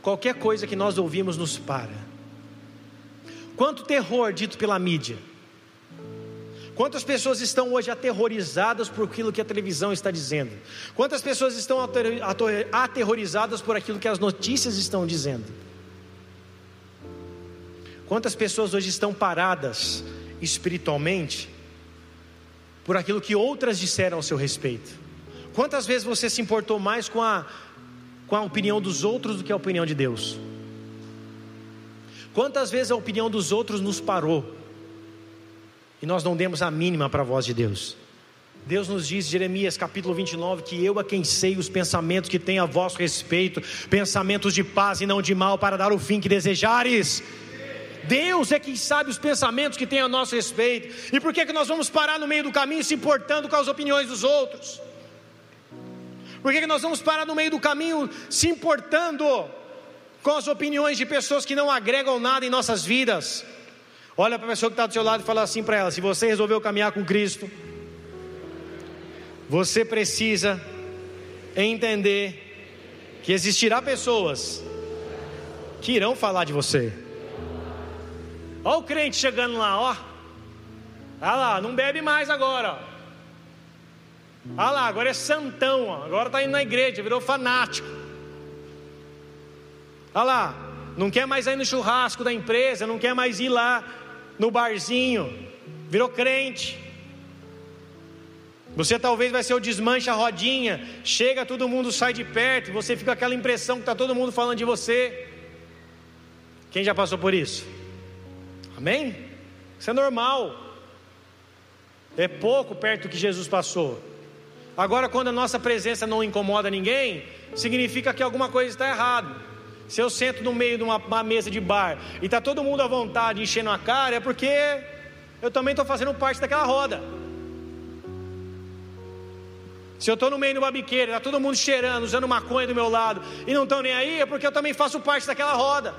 qualquer coisa que nós ouvimos nos para. Quanto terror dito pela mídia. Quantas pessoas estão hoje aterrorizadas por aquilo que a televisão está dizendo? Quantas pessoas estão aterrorizadas por aquilo que as notícias estão dizendo? Quantas pessoas hoje estão paradas espiritualmente por aquilo que outras disseram ao seu respeito? Quantas vezes você se importou mais com a, com a opinião dos outros do que a opinião de Deus? Quantas vezes a opinião dos outros nos parou e nós não demos a mínima para a voz de Deus? Deus nos diz, Jeremias capítulo 29, que eu a quem sei os pensamentos que tem a vosso respeito, pensamentos de paz e não de mal, para dar o fim que desejares. Deus é quem sabe os pensamentos que tem a nosso respeito. E por que, que nós vamos parar no meio do caminho se importando com as opiniões dos outros? Por que, nós vamos parar no meio do caminho se importando com as opiniões de pessoas que não agregam nada em nossas vidas. Olha para a pessoa que está do seu lado e fala assim para ela: se você resolveu caminhar com Cristo, você precisa entender que existirá pessoas que irão falar de você. Olha o crente chegando lá, ó. Olha lá, não bebe mais agora. Olha lá, agora é santão, agora está indo na igreja, virou fanático. Olha lá, não quer mais ir no churrasco da empresa, não quer mais ir lá no barzinho, virou crente. Você talvez vai ser o desmancha rodinha, chega, todo mundo sai de perto, você fica com aquela impressão que está todo mundo falando de você. Quem já passou por isso? Amém? Isso é normal. É pouco perto do que Jesus passou. Agora, quando a nossa presença não incomoda ninguém, significa que alguma coisa está errada. Se eu sento no meio de uma, uma mesa de bar e está todo mundo à vontade enchendo a cara, é porque eu também estou fazendo parte daquela roda. Se eu estou no meio de uma biqueira, está todo mundo cheirando, usando maconha do meu lado e não estão nem aí, é porque eu também faço parte daquela roda.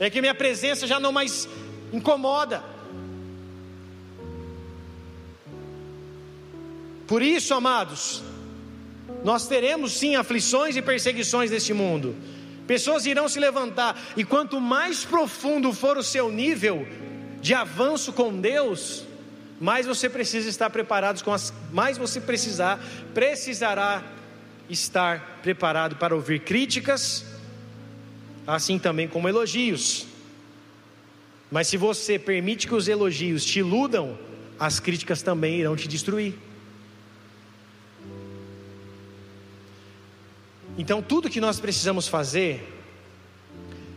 É que minha presença já não mais incomoda. Por isso, amados, nós teremos sim aflições e perseguições neste mundo. Pessoas irão se levantar, e quanto mais profundo for o seu nível de avanço com Deus, mais você precisa estar preparado com as, mais você precisar, precisará estar preparado para ouvir críticas, assim também como elogios. Mas se você permite que os elogios te iludam, as críticas também irão te destruir. Então, tudo que nós precisamos fazer,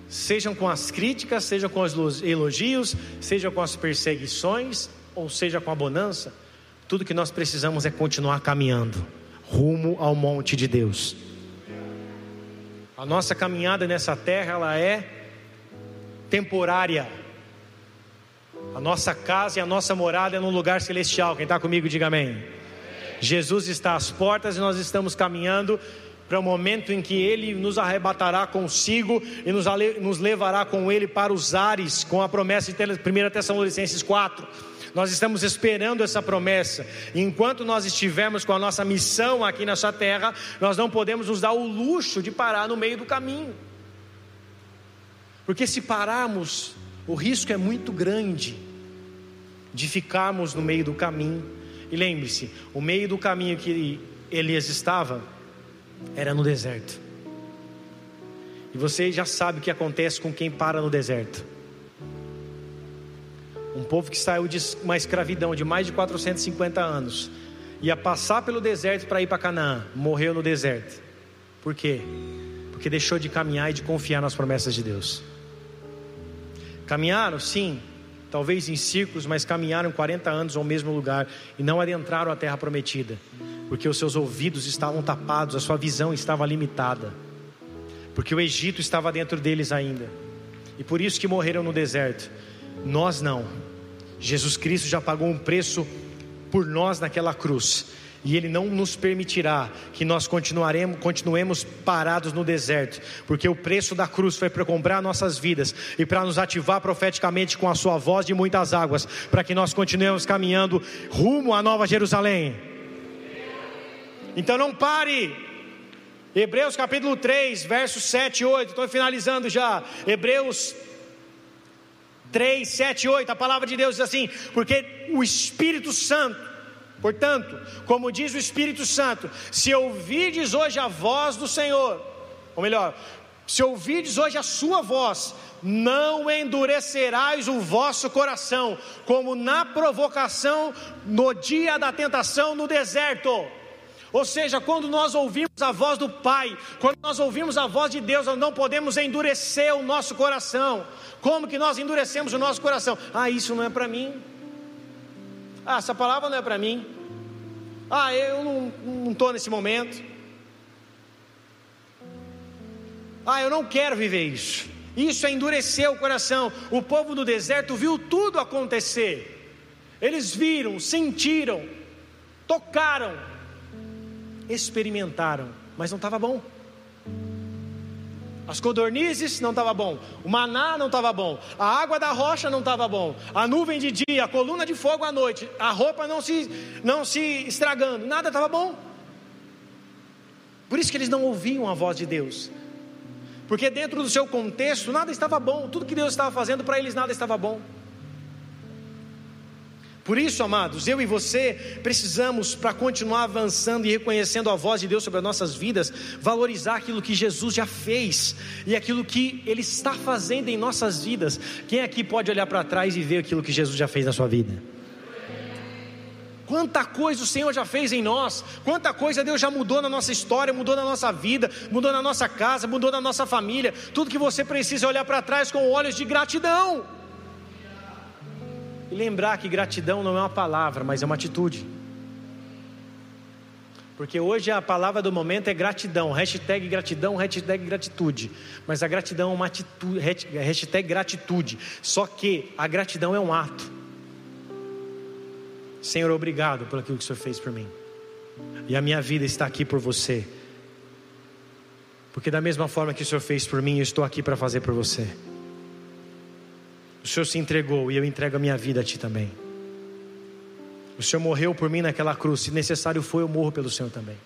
sejam com as críticas, seja com os elogios, seja com as perseguições, ou seja com a bonança, tudo que nós precisamos é continuar caminhando rumo ao monte de Deus. A nossa caminhada nessa terra ela é temporária. A nossa casa e a nossa morada é num lugar celestial. Quem está comigo, diga amém. Jesus está às portas e nós estamos caminhando para o momento em que Ele nos arrebatará consigo e nos, nos levará com Ele para os ares, com a promessa de 1 Tessalonicenses 4. Nós estamos esperando essa promessa. E enquanto nós estivermos com a nossa missão aqui nessa terra, nós não podemos nos dar o luxo de parar no meio do caminho. Porque se pararmos, o risco é muito grande de ficarmos no meio do caminho. E lembre-se, o meio do caminho que Elias estava era no deserto. E você já sabe o que acontece com quem para no deserto. Um povo que saiu de uma escravidão de mais de 450 anos, ia passar pelo deserto para ir para Canaã, morreu no deserto. Por quê? Porque deixou de caminhar e de confiar nas promessas de Deus. Caminharam, sim, talvez em círculos, mas caminharam 40 anos ao mesmo lugar e não adentraram a terra prometida porque os seus ouvidos estavam tapados, a sua visão estava limitada, porque o Egito estava dentro deles ainda, e por isso que morreram no deserto. Nós não, Jesus Cristo já pagou um preço por nós naquela cruz, E Ele não nos permitirá que nós continuaremos, continuemos parados no deserto, porque o preço da cruz foi para comprar nossas vidas e para nos ativar profeticamente com a Sua voz de muitas águas, para que nós continuemos caminhando rumo à Nova Jerusalém. Então não pare. Hebreus capítulo 3, versos 7 e 8, estou finalizando já. Hebreus 3, 7 e 8, a palavra de Deus diz assim: porque o Espírito Santo Portanto, como diz o Espírito Santo, se ouvides hoje a voz do Senhor, ou melhor, se ouvides hoje a sua voz, não endurecerás o vosso coração, como na provocação no dia da tentação no deserto. Ou seja, quando nós ouvimos a voz do Pai, quando nós ouvimos a voz de Deus, nós não podemos endurecer o nosso coração. Como que nós endurecemos o nosso coração? Ah, isso não é para mim. Ah, essa palavra não é para mim. Ah, eu não estou nesse momento. Ah, eu não quero viver isso. Isso é endurecer o coração. O povo do deserto viu tudo acontecer. Eles viram, sentiram, tocaram, experimentaram, mas não estava bom. As codornizes não estava bom, o maná não estava bom, a água da rocha não estava bom, a nuvem de dia, a coluna de fogo à noite, a roupa não se, não se estragando, nada estava bom. Por isso que eles não ouviam a voz de Deus, porque dentro do seu contexto nada estava bom, tudo que Deus estava fazendo para eles nada estava bom. Por isso, amados, eu e você precisamos, para continuar avançando e reconhecendo a voz de Deus sobre as nossas vidas, valorizar aquilo que Jesus já fez e aquilo que Ele está fazendo em nossas vidas. Quem aqui pode olhar para trás e ver aquilo que Jesus já fez na sua vida? Quanta coisa o Senhor já fez em nós, quanta coisa Deus já mudou na nossa história, mudou na nossa vida, mudou na nossa casa, mudou na nossa família. Tudo que você precisa é olhar para trás com olhos de gratidão. E lembrar que gratidão não é uma palavra, mas é uma atitude. Porque hoje a palavra do momento é gratidão, hashtag gratidão, hashtag gratitude. Mas a gratidão é uma atitude, hashtag gratitude. Só que a gratidão é um ato. Senhor, obrigado por aquilo que o Senhor fez por mim. E a minha vida está aqui por você. Porque da mesma forma que o Senhor fez por mim, eu estou aqui para fazer por você. O Senhor se entregou e eu entrego a minha vida a Ti também. O Senhor morreu por mim naquela cruz, se necessário for, eu morro pelo Senhor também.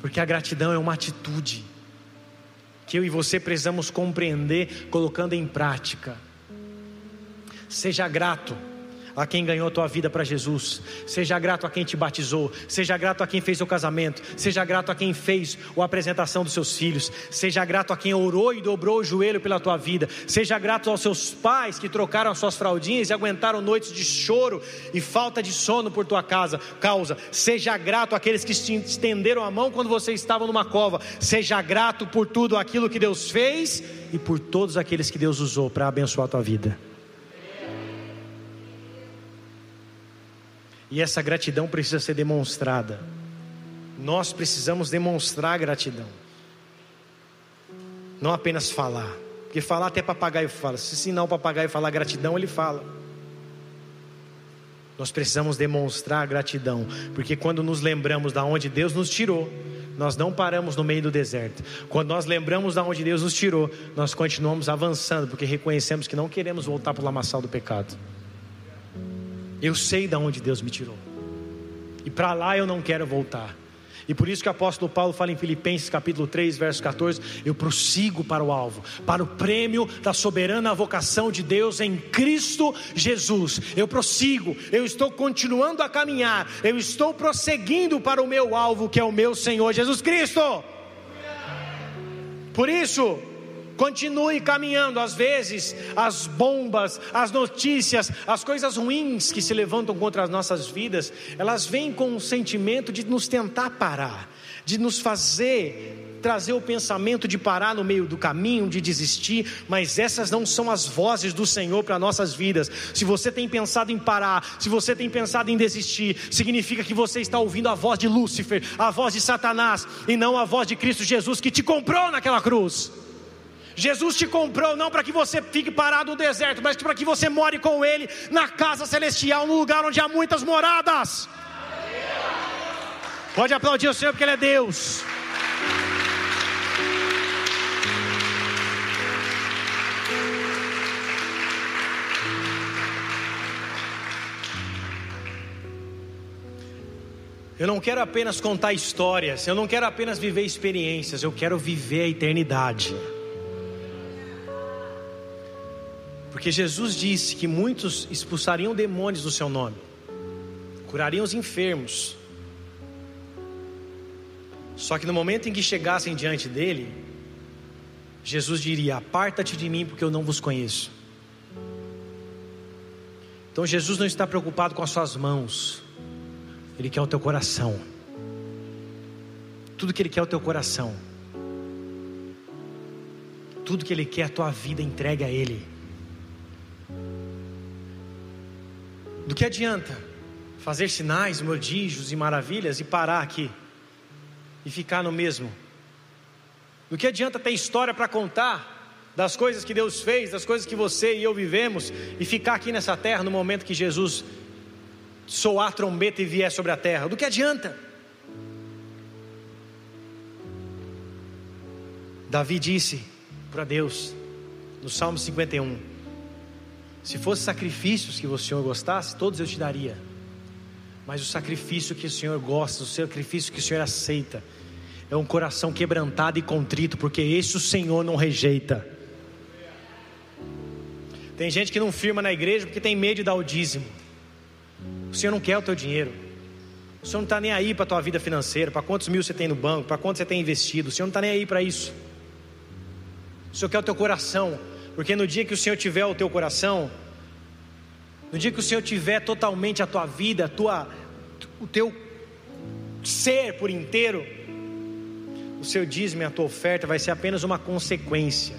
Porque a gratidão é uma atitude que eu e você precisamos compreender, colocando em prática. Seja grato a quem ganhou a tua vida para Jesus, seja grato a quem te batizou, seja grato a quem fez o casamento, seja grato a quem fez a apresentação dos seus filhos, seja grato a quem orou e dobrou o joelho pela tua vida, seja grato aos seus pais que trocaram as suas fraldinhas e aguentaram noites de choro e falta de sono por tua casa, causa, seja grato àqueles que te estenderam a mão quando você estava numa cova, seja grato por tudo aquilo que Deus fez e por todos aqueles que Deus usou para abençoar a tua vida. E essa gratidão precisa ser demonstrada. Nós precisamos demonstrar gratidão. Não apenas falar. Porque falar até papagaio fala. Se ensinar o papagaio falar gratidão, ele fala. Nós precisamos demonstrar gratidão, porque quando nos lembramos da onde Deus nos tirou, nós não paramos no meio do deserto. Quando nós lembramos da onde Deus nos tirou, nós continuamos avançando, porque reconhecemos que não queremos voltar para o lamaçal do pecado. Eu sei de onde Deus me tirou. E para lá eu não quero voltar. E por isso que o apóstolo Paulo fala em Filipenses capítulo 3, verso 14: Eu prossigo para o alvo, para o prêmio da soberana vocação de Deus em Cristo Jesus. Eu prossigo, eu estou continuando a caminhar, eu estou prosseguindo para o meu alvo, que é o meu Senhor Jesus Cristo. Por isso, Continue caminhando. Às vezes, as bombas, as notícias, as coisas ruins que se levantam contra as nossas vidas, elas vêm com um sentimento de nos tentar parar, de nos fazer trazer o pensamento de parar no meio do caminho, de desistir, mas essas não são as vozes do Senhor para nossas vidas. Se você tem pensado em parar, se você tem pensado em desistir, significa que você está ouvindo a voz de Lúcifer, a voz de Satanás, e não a voz de Cristo Jesus que te comprou naquela cruz. Jesus te comprou não para que você fique parado no deserto, mas para que você more com Ele na casa celestial, no lugar onde há muitas moradas. Pode aplaudir o Senhor porque Ele é Deus. Eu não quero apenas contar histórias, eu não quero apenas viver experiências, eu quero viver a eternidade. Porque Jesus disse que muitos expulsariam demônios do seu nome, curariam os enfermos. Só que no momento em que chegassem diante dele, Jesus diria: Aparta-te de mim, porque eu não vos conheço. Então Jesus não está preocupado com as suas mãos, ele quer o teu coração. Tudo que Ele quer é o teu coração. Tudo que Ele quer, a tua vida entrega a Ele. Do que adianta fazer sinais, prodígios e maravilhas e parar aqui e ficar no mesmo? Do que adianta ter história para contar das coisas que Deus fez, das coisas que você e eu vivemos e ficar aqui nessa terra no momento que Jesus soar a trombeta e vier sobre a terra. Do que adianta? Davi disse para Deus, no Salmo 51, se fosse sacrifícios que o Senhor gostasse, todos eu te daria. Mas o sacrifício que o Senhor gosta, o sacrifício que o Senhor aceita, é um coração quebrantado e contrito, porque esse o Senhor não rejeita. Tem gente que não firma na igreja porque tem medo de dar o dízimo. O Senhor não quer o teu dinheiro. O Senhor não está nem aí para a tua vida financeira, para quantos mil você tem no banco, para quanto você tem investido. O Senhor não está nem aí para isso. O Senhor quer o teu coração, porque no dia que o Senhor tiver o teu coração, no dia que o Senhor tiver totalmente a tua vida, a tua, o teu ser por inteiro, o seu dízimo e a tua oferta vai ser apenas uma consequência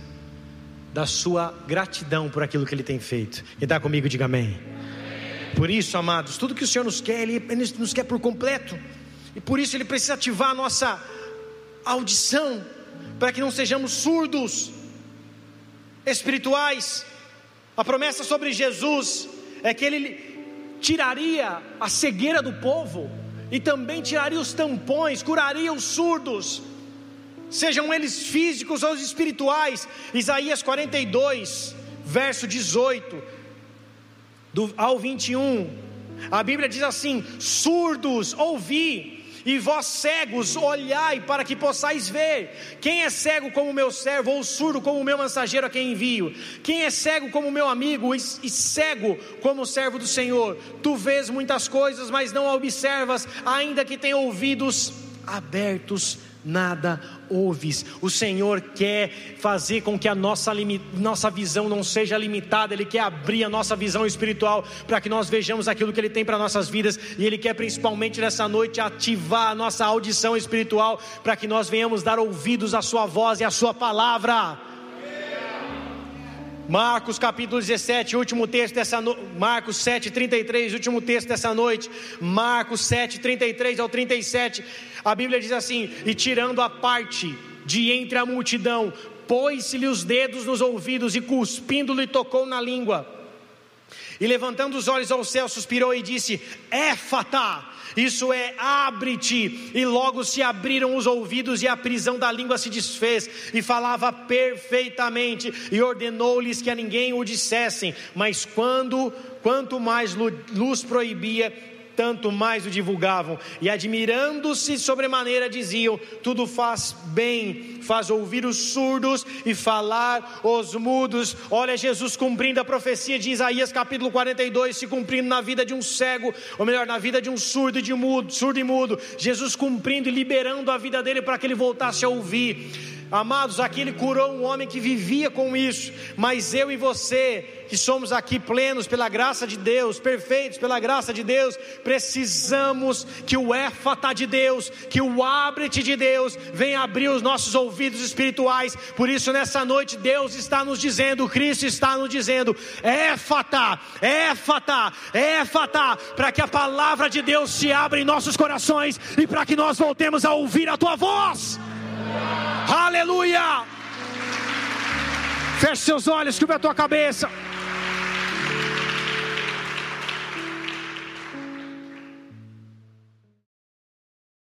da sua gratidão por aquilo que Ele tem feito. E dá comigo, diga amém. Por isso, amados, tudo que o Senhor nos quer, Ele, nos quer por completo. E por isso Ele precisa ativar a nossa audição, para que não sejamos surdos espirituais. A promessa sobre Jesus é que Ele tiraria a cegueira do povo e também tiraria os tampões, curaria os surdos, sejam eles físicos ou espirituais. Isaías 42, verso 18 do, ao 21, a Bíblia diz assim: surdos, ouvi, e vós cegos, olhai para que possais ver. Quem é cego como meu servo, ou surdo como meu mensageiro a quem envio? Quem é cego como meu amigo, e, cego como servo do Senhor? Tu vês muitas coisas, mas não observas, ainda que tenha ouvidos abertos nada ouves. O Senhor quer fazer com que a nossa, nossa visão não seja limitada, Ele quer abrir a nossa visão espiritual para que nós vejamos aquilo que Ele tem para nossas vidas, e Ele quer principalmente nessa noite ativar a nossa audição espiritual para que nós venhamos dar ouvidos à Sua voz e à Sua palavra. Marcos capítulo 17, último texto dessa noite. Marcos 7, 33, último texto dessa noite. Marcos 7, 33 ao 37. A Bíblia diz assim: E tirando a parte de entre a multidão, pôs-se-lhe os dedos nos ouvidos e cuspindo-lhe tocou na língua. E levantando os olhos ao céu, suspirou e disse: Éfata isso é, abre-te. E logo se abriram os ouvidos, e a prisão da língua se desfez, e falava perfeitamente, e ordenou-lhes que a ninguém o dissessem. Mas quando, quanto mais luz proibia, tanto mais o divulgavam, e admirando-se sobremaneira diziam: Tudo faz bem, faz ouvir os surdos e falar os mudos. Olha, Jesus cumprindo a profecia de Isaías capítulo 42, se cumprindo na vida de um cego, ou melhor, na vida de um surdo e de mudo, surdo e mudo. Jesus cumprindo e liberando a vida dele para que ele voltasse a ouvir. Amados, aqui ele curou um homem que vivia com isso, mas eu e você, que somos aqui plenos pela graça de Deus, perfeitos pela graça de Deus, precisamos que o éfata de Deus, que o abre-te de Deus, venha abrir os nossos ouvidos espirituais. Por isso, nessa noite, Deus está nos dizendo, Cristo está nos dizendo: éfata, éfata, éfata, para que a palavra de Deus se abra em nossos corações e para que nós voltemos a ouvir a tua voz. Aleluia! Feche seus olhos, cubra a tua cabeça.